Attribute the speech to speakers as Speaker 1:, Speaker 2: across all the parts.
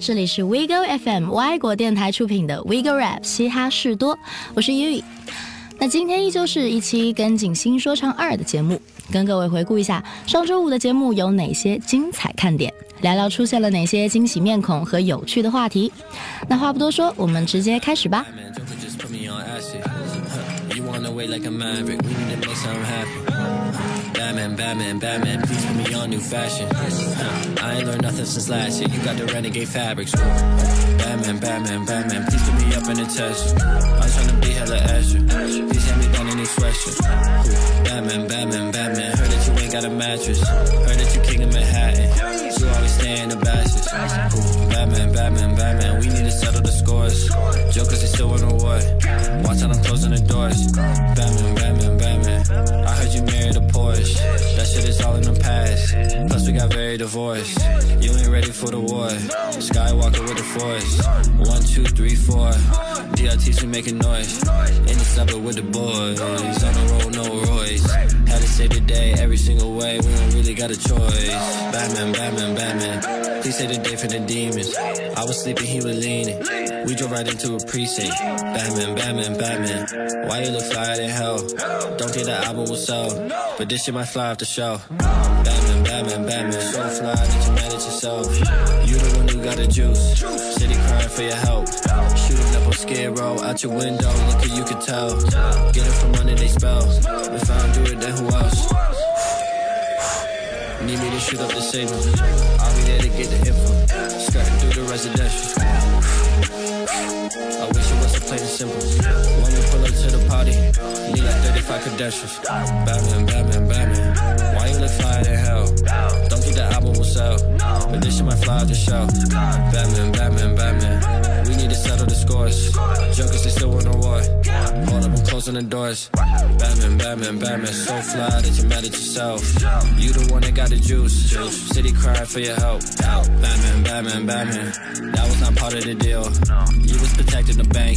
Speaker 1: 这里是 WeGo FM 外国电台出品的 WeGo Rap 嘻哈事多，我是 Yui。那今天依旧是一期《跟锦星说唱二》的节目，跟各位回顾一下上周五的节目有哪些精彩看点，聊聊出现了哪些惊喜面孔和有趣的话题。那话不多说，我们直接开始吧。
Speaker 2: Batman, Batman, Batman. Please put me on new fashion. I ain't learned nothing since last year. You got the renegade fabrics. Batman, Batman, Batman. Please put me up in a test. I'm trying to be hella extra. Please hand me down any sweatshirt. Batman, Batman, Batman. Heard that you ain't got a mattress. Heard that you king of Manhattan we stay in the bashes. Batman, Batman, Batman, we need to settle the scores. Jokers is still in the war. Watch out, I'm closing the doors. Batman, Batman, Batman, I heard you married a Porsche. That shit is all in the past. Plus, we got very divorced. You ain't ready for the war. Skywalker with the force. One, two, three, four. DRTs, we making noise. In the suburb with the boys. On the road, no Royce. Had to save the day every single way. We don't really got a choice. Batman, Batman, Batman. Please save the day for the demons. I was sleeping, he was leaning. We drove right into a precinct. Batman, Batman, Batman. Why you look flyer than hell? Don't think the album will sell. But this shit might fly off the shelf. Batman, Batman, Batman. So fly that you manage yourself. You the one who got the juice for your help. Shooting up on Skid Row, out your window, look who you can tell. Get it from under they spell. If I don't do it, then who else? Need me to shoot up the saber. I'll be there to get the info. Skirting through the residential. I wish it was a plain and simple. When we pull up to the party, need like 35 credentials. Batman, Batman, Batman. Why you look fly in hell? Don't think the album will sell. But this shit might fly off the shelf. Batman, Batman, Batman. We need to settle the scores. Jokers, they still want a war. All of them closing the doors. Batman, Batman, Batman. So fly that you're mad at yourself. You the one that got the juice. City crying for your help. Batman, Batman, Batman. That was not part of the deal. You was protecting the bank.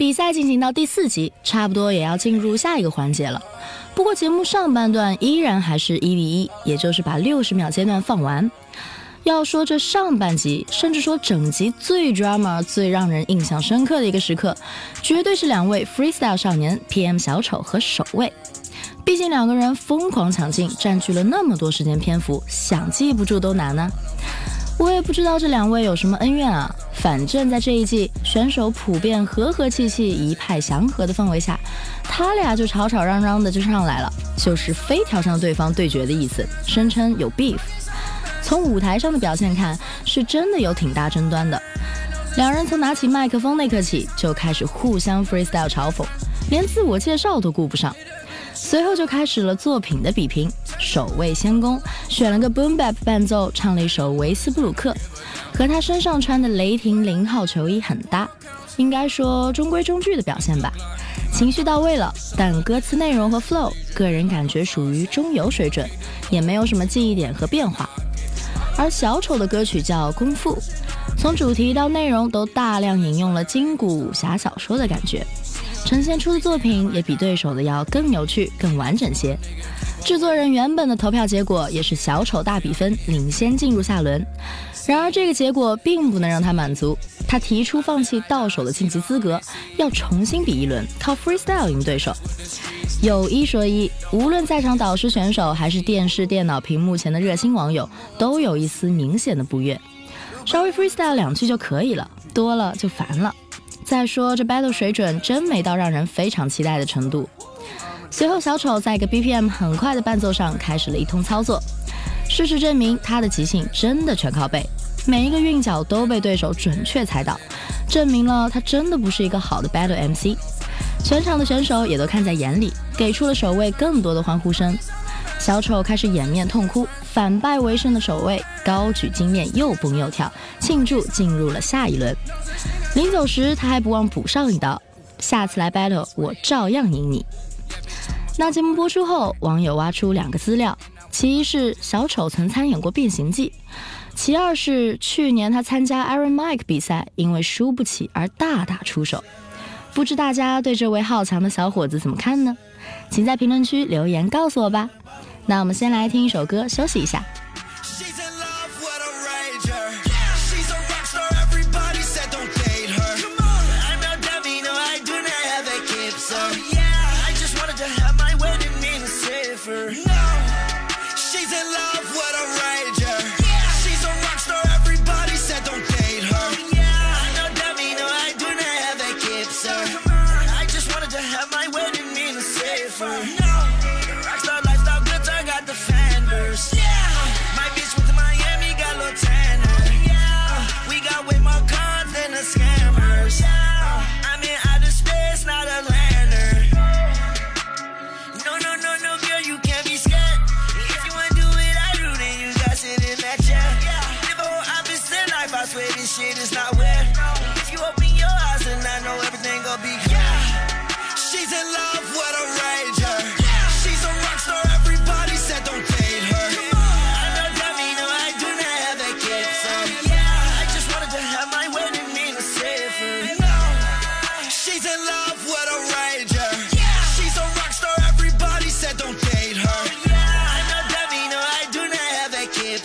Speaker 1: 比赛进行到第四集，差不多也要进入下一个环节了。不过节目上半段依然还是一比一，也就是把六十秒阶段放完。要说这上半集，甚至说整集最 drama、最让人印象深刻的一个时刻，绝对是两位 freestyle 少年 PM 小丑和守卫。毕竟两个人疯狂抢镜，占据了那么多时间篇幅，想记不住都难呢。我也不知道这两位有什么恩怨啊，反正在这一季选手普遍和和气气、一派祥和的氛围下，他俩就吵吵嚷嚷的就上来了，就是非挑上对方对决的意思，声称有 beef。从舞台上的表现看，是真的有挺大争端的。两人从拿起麦克风那刻起，就开始互相 freestyle 嘲讽，连自我介绍都顾不上。随后就开始了作品的比拼，守卫先攻选了个 boom bap 伴奏，唱了一首维斯布鲁克，和他身上穿的雷霆零号球衣很搭，应该说中规中矩的表现吧，情绪到位了，但歌词内容和 flow，个人感觉属于中游水准，也没有什么记忆点和变化。而小丑的歌曲叫功夫，从主题到内容都大量引用了金古武侠小说的感觉。呈现出的作品也比对手的要更有趣、更完整些。制作人原本的投票结果也是小丑大比分领先，进入下轮。然而这个结果并不能让他满足，他提出放弃到手的晋级资格，要重新比一轮，靠 freestyle 赢对手。有一说一，无论在场导师、选手，还是电视、电脑屏幕前的热心网友，都有一丝明显的不悦。稍微 freestyle 两句就可以了，多了就烦了。再说这 battle 水准真没到让人非常期待的程度。随后，小丑在一个 BPM 很快的伴奏上开始了一通操作。事实证明，他的即兴真的全靠背，每一个韵脚都被对手准确猜到，证明了他真的不是一个好的 battle MC。全场的选手也都看在眼里，给出了守卫更多的欢呼声。小丑开始掩面痛哭。反败为胜的守卫高举金链，又蹦又跳庆祝进入了下一轮。临走时，他还不忘补上一刀：下次来 battle，我照样赢你。那节目播出后，网友挖出两个资料：其一是小丑曾参演过《变形计》，其二是去年他参加 i r o n Mike 比赛，因为输不起而大打出手。不知大家对这位好强的小伙子怎么看呢？请在评论区留言告诉我吧。那我们先来听一首歌，休息一下。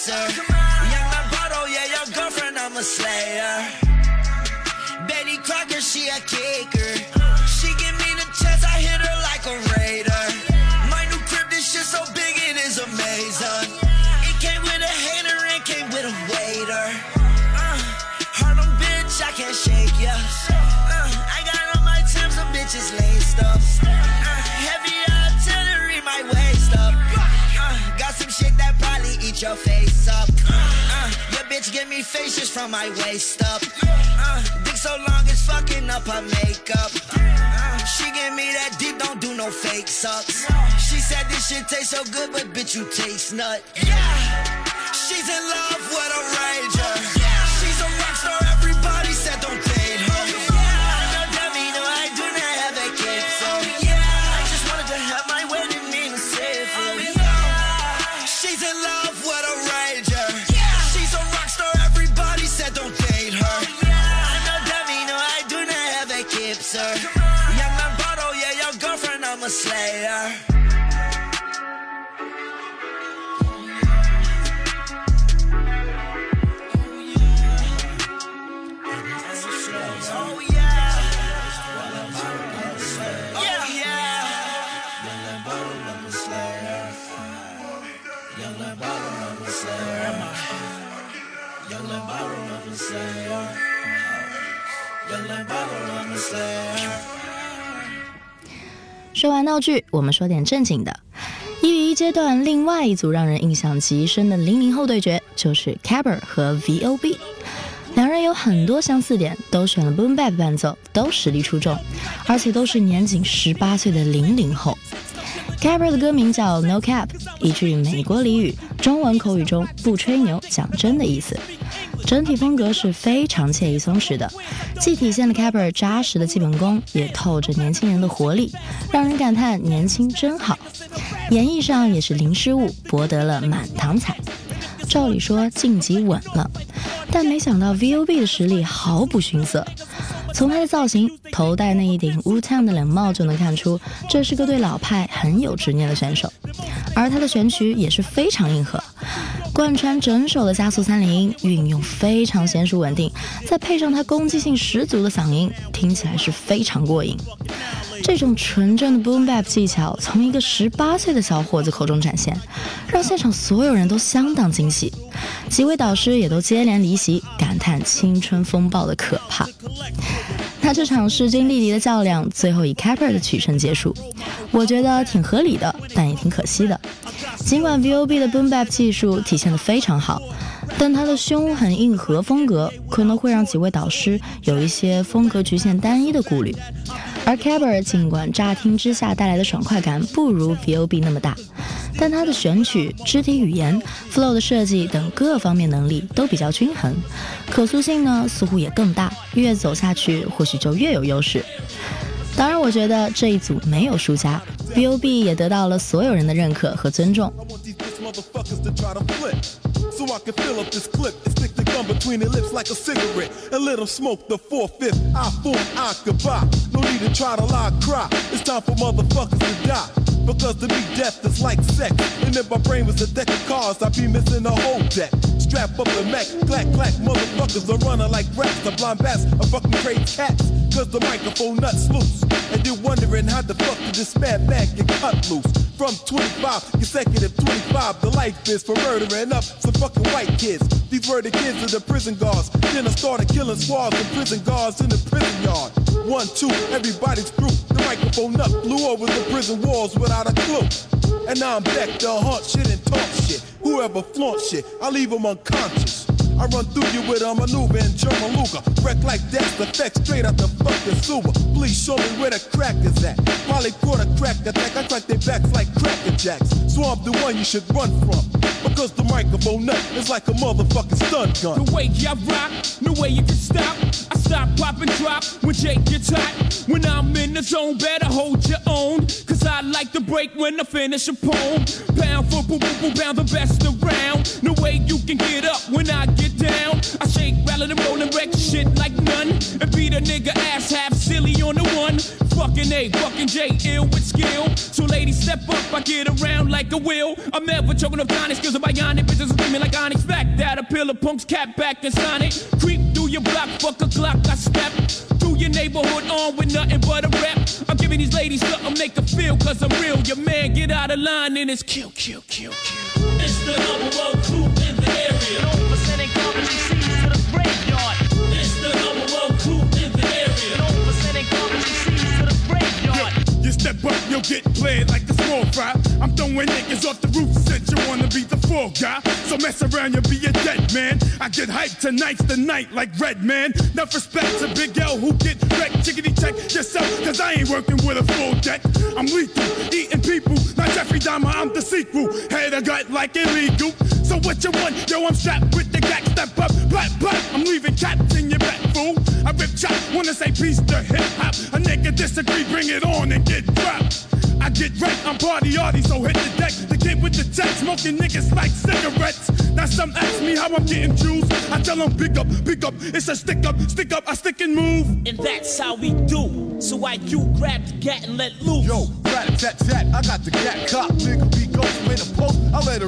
Speaker 3: flexer. Young Roboto, yeah, your girlfriend, I'm a slayer. Betty Crocker, she a kicker. give me faces from my waist up. Uh, dick so long it's fucking up her makeup. Uh, she give me that deep, don't do no fake sucks. She said this shit tastes so good, but bitch, you taste nut. Yeah, she's in love with a
Speaker 1: ranger. 剧，我们说点正经的。一语一阶段，另外一组让人印象极深的零零后对决，就是 Caber 和 VOB。两人有很多相似点，都选了 Boom Bap 伴奏，都实力出众，而且都是年仅十八岁的零零后。Caber 的歌名叫 No Cap，一句美国俚语，中文口语中不吹牛、讲真的意思。整体风格是非常惬意松弛的，既体现了 c a p p a 扎实的基本功，也透着年轻人的活力，让人感叹年轻真好。演绎上也是零失误，博得了满堂彩。照理说晋级稳了，但没想到 VOB 的实力毫不逊色。从他的造型，头戴那一顶 Wu Tang 的冷帽就能看出，这是个对老派很有执念的选手。而他的选曲也是非常硬核。贯穿整首的加速三连音运用非常娴熟稳定，再配上他攻击性十足的嗓音，听起来是非常过瘾。这种纯正的 boom bap 技巧从一个十八岁的小伙子口中展现，让现场所有人都相当惊喜，几位导师也都接连离席，感叹青春风暴的可怕。那这场势均力敌的较量，最后以 Kappa 的取胜结束，我觉得挺合理的，但也挺可惜的。尽管 VOB 的 boom bap 技术体现的非常好。但他的凶狠硬核风格可能会让几位导师有一些风格局限单一的顾虑，而 Caber 尽管乍听之下带来的爽快感不如 VOB 那么大，但他的选曲、肢体语言、flow 的设计等各方面能力都比较均衡，可塑性呢似乎也更大，越走下去或许就越有优势。当然，我觉得这一组没有输家，VOB 也得到了所有人的认可和尊重。
Speaker 4: so I can fill up this clip and stick the gun between their lips like a cigarette and let them smoke the four-fifth. I fool, I could buy. No need to try to lie, cry. It's time for motherfuckers to die. Because to me, death is like sex. And if my brain was a deck of cards, I'd be missing a whole deck. Strap up the Mac, clack, clack, motherfuckers are running like rats. The blind bats are fucking crazy cats. Cause the microphone nuts loose. And you're wondering how the fuck did this man get cut loose? From 25, consecutive 25, the life is for murdering up some fucking white kids. These were the kids of the prison guards. Then I started killing squads of prison guards in the prison yard. One, two, everybody's through. The microphone up, flew over the prison walls without a clue. And now I'm back to hunt shit and talk shit. Whoever flaunts shit, I leave them unconscious. I run through you with a maneuver and German Luca. Wreck like that's the fact, straight out the fucking sewer. Please show me where the crack is at. Molly caught a crack attack, I crack their backs like cracker jacks. Swamp the one you should run from. Because the microphone nut is like a motherfucking stun gun.
Speaker 5: The way I rock, no way you can stop. I stop, pop, and drop when Jake gets hot. When I'm in the zone, better hold your own. Cause I like to break when I finish a poem. Pound for boom, boom, bound the best around. No way you can get up when I get down. I shake, rattle, and roll and wreck shit like none. And beat a nigga ass half silly on the one. Fucking A, fucking J, ill with skill. So ladies, step up, I get around like a wheel. I'm never choking up Donnie, skills of bionic, bitches screaming like Onyx. Back that appeal of punks, cat back and Sonic. Creep through your block, fuck a clock, I step. Through your neighborhood on with nothing but a rep. I'm giving these ladies something they can feel, cause I'm real. Your man get out of line and it's kill, kill, kill, kill.
Speaker 6: It's the number one crew in the area.
Speaker 7: No percentage comedy sees to the graveyard.
Speaker 6: It's the number one crew in the area.
Speaker 7: No percentage comedy sees to the graveyard.
Speaker 5: Yo, you step up, you'll get played like a small fry. I'm throwing niggas off the roof since you wanna be the fool guy. So mess around, you'll be a dead man. I get hyped tonight's the night like Red Man. Enough respect to Big L who get wrecked. Chickadee check yourself, cause I ain't working with a full deck. I'm lethal, eating people. Not Jeffrey Dahmer, I'm the sequel. Head a gut like illegal. So what you want? Yo, I'm strapped with the gat. Step up, black, black. I'm leaving cats in your back, fool. I rip chop, wanna say peace to hip hop. A nigga disagree, bring it on and get dropped. I get wrecked, I'm party arty, so hit the deck. The kid with the tech, smoking niggas like cigarettes. Now some ask me how I'm getting juice. I tell them pick up, pick up, it's a stick up, stick up, I stick and move.
Speaker 6: And that's how we do. So why you grab the gat and let loose.
Speaker 4: Yo, rat tat tat, I got the gat cop, nigga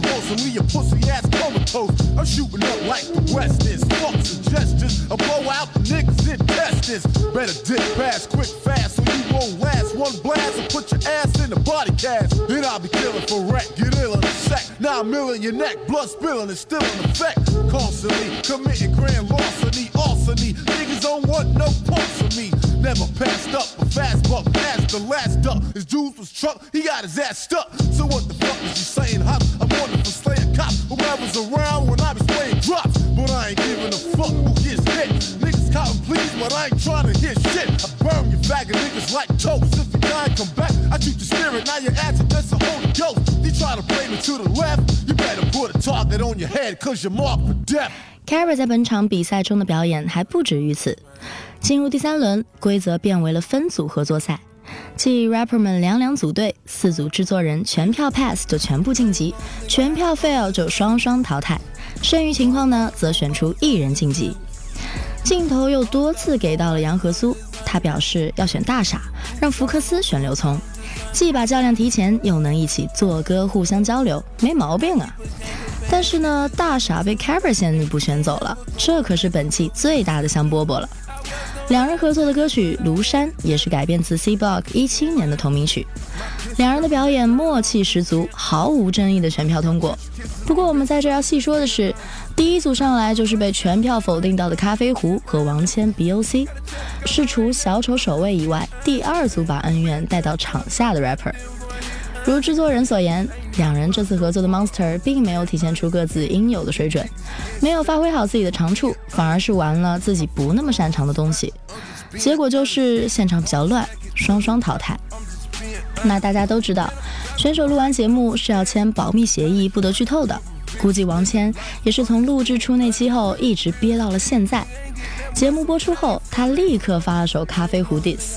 Speaker 4: me a pussy ass comatose. I'm shooting up like the West is. Fuck suggestions, out the niggas intestines. Better dip fast, quick, fast, so you won't last. One blast and put your ass in the body cast. Then I'll be killing for rent, get ill in a sec. Now I'm ill in your neck, blood spilling is still in effect. Constantly committing grand larceny, arsony. Niggas don't want no parts of me. Never passed up, but fast buck past the last up. His jewels was truck, he got his ass stuck. So what the fuck is he saying, hop? I'm on it for slaying cops. Who around when I was playing drops, but I ain't giving a fuck who gets hit. Niggas cotton please, but I ain't trying to hear shit. I burn your bag of niggas like toast. If you die come back, I shoot your spirit. Now your ass that's a Holy Ghost. You try to play me to the left, you better put a target on your head, cause you're marked for death.
Speaker 1: Kara 在本场比赛中的表演还不止于此。进入第三轮，规则变为了分组合作赛，即 rapper 们两两组队，四组制作人全票 pass 就全部晋级，全票 fail 就双双淘汰，剩余情况呢则选出一人晋级。镜头又多次给到了杨和苏，他表示要选大傻，让福克斯选刘聪，既把较量提前，又能一起作歌互相交流，没毛病啊。但是呢，大傻被 k v e r 先一步选走了，这可是本季最大的香饽饽了。两人合作的歌曲《庐山》也是改编自 C Block 一七年的同名曲。两人的表演默契十足，毫无争议的全票通过。不过我们在这要细说的是，第一组上来就是被全票否定到的咖啡壶和王谦 B O C，是除小丑守卫以外第二组把恩怨带到场下的 rapper。如制作人所言，两人这次合作的 Monster 并没有体现出各自应有的水准，没有发挥好自己的长处，反而是玩了自己不那么擅长的东西，结果就是现场比较乱，双双淘汰。那大家都知道，选手录完节目是要签保密协议，不得剧透的。估计王谦也是从录制出那期后一直憋到了现在。节目播出后，他立刻发了首咖啡壶 diss，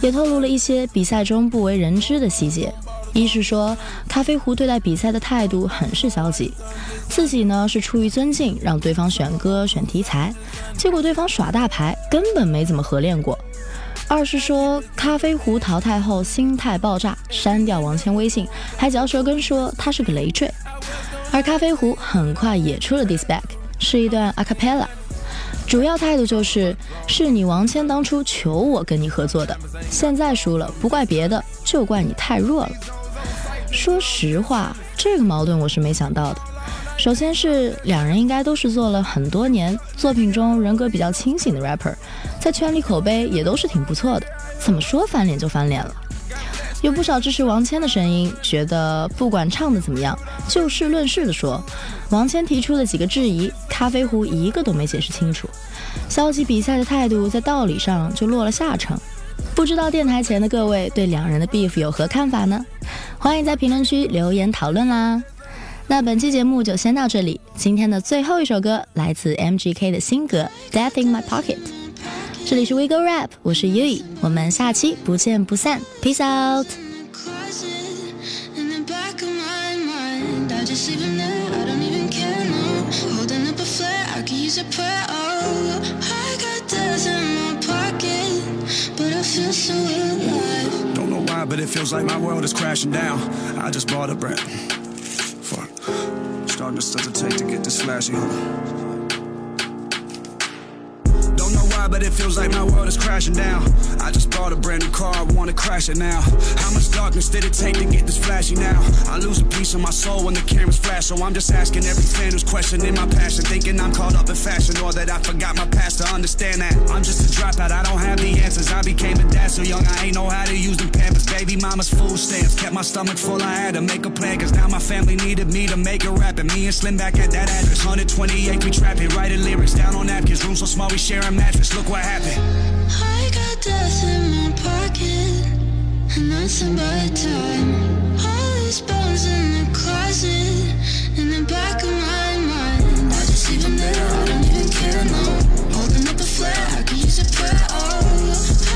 Speaker 1: 也透露了一些比赛中不为人知的细节。一是说，咖啡壶对待比赛的态度很是消极，自己呢是出于尊敬让对方选歌选题材，结果对方耍大牌，根本没怎么合练过。二是说，咖啡壶淘汰后心态爆炸，删掉王谦微信，还嚼舌根说他是个累赘。而咖啡壶很快也出了 disack，是一段 a cappella，主要态度就是是你王谦当初求我跟你合作的，现在输了不怪别的，就怪你太弱了。说实话，这个矛盾我是没想到的。首先是两人应该都是做了很多年作品中人格比较清醒的 rapper，在圈里口碑也都是挺不错的，怎么说翻脸就翻脸了？有不少支持王谦的声音觉得，不管唱的怎么样，就事论事的说，王谦提出的几个质疑，咖啡壶一个都没解释清楚，消极比赛的态度在道理上就落了下乘。不知道电台前的各位对两人的 beef 有何看法呢？欢迎在评论区留言讨论啦！那本期节目就先到这里，今天的最后一首歌来自 M G K 的新歌《Death in My Pocket》，这里是 WeGo Rap，我是 y U i 我们下期不见不散，Peace Out。
Speaker 7: outside, but
Speaker 8: it feels like my world is crashing down. I just bought a brand. Fuck. Starting to hesitate to get this flashy, huh? but it feels like my world is crashing down. I just bought a brand new car, I wanna crash it now. How much darkness did it take to get this flashy now? I lose a piece of my soul when the cameras flash, so I'm just asking every fan who's questioning my passion, thinking I'm caught up in fashion or that I forgot my past to understand that. I'm just a dropout, I don't have the answers. I became a dad so young, I ain't know how to use them pampers. Baby mama's food stamps kept my stomach full, I had to make a plan, cause now my family needed me to make a rap, and me and Slim back at that address. 128, we trapping, writing lyrics down on napkins, room so small we share a mattress. Look look what happened.
Speaker 7: I got death in my pocket, and that's about time. All these bones in the closet, in the back of my mind. I just there, I don't even care, no. Holding up a flare, I use a prayer, oh.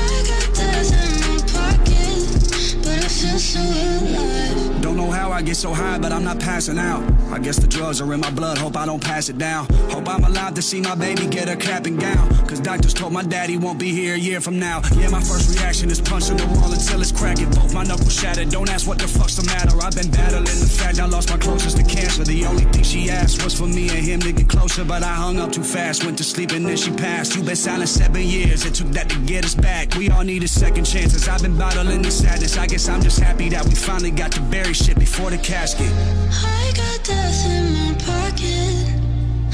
Speaker 7: I got death in my pocket, but I feel so alive.
Speaker 8: Don't know how I get so high, but I'm not passing out. I guess the drugs are in my blood, hope I don't pass it down. Hope I'm alive to see my baby get a cap and gown. Cause doctors told my daddy won't be here a year from now. Yeah, my first reaction is punching the wall until it's cracked my knuckles shattered. Don't ask what the fuck's the matter. I've been battling the fact I lost my closest to cancer. The only thing she asked was for me and him to get closer, but I hung up too fast. Went to sleep and then she passed. You've been silent seven years. It took that to get us back. We all needed second chances. I've been bottling the sadness. I guess I'm just happy that we finally got to bury shit before the casket.
Speaker 7: I got death in my pocket,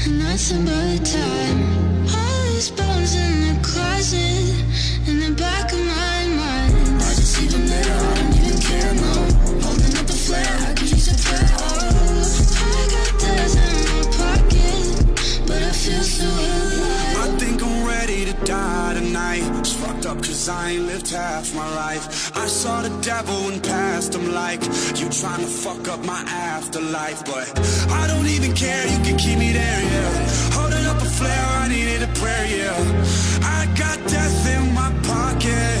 Speaker 7: and nothing but time. All these bones in the closet.
Speaker 8: fucked up cause I ain't lived half my life. I saw the devil and passed him like, you trying to fuck up my afterlife. But I don't even care, you can keep me there, yeah. Holding up a flare, I needed a prayer, yeah. I got death in my pocket.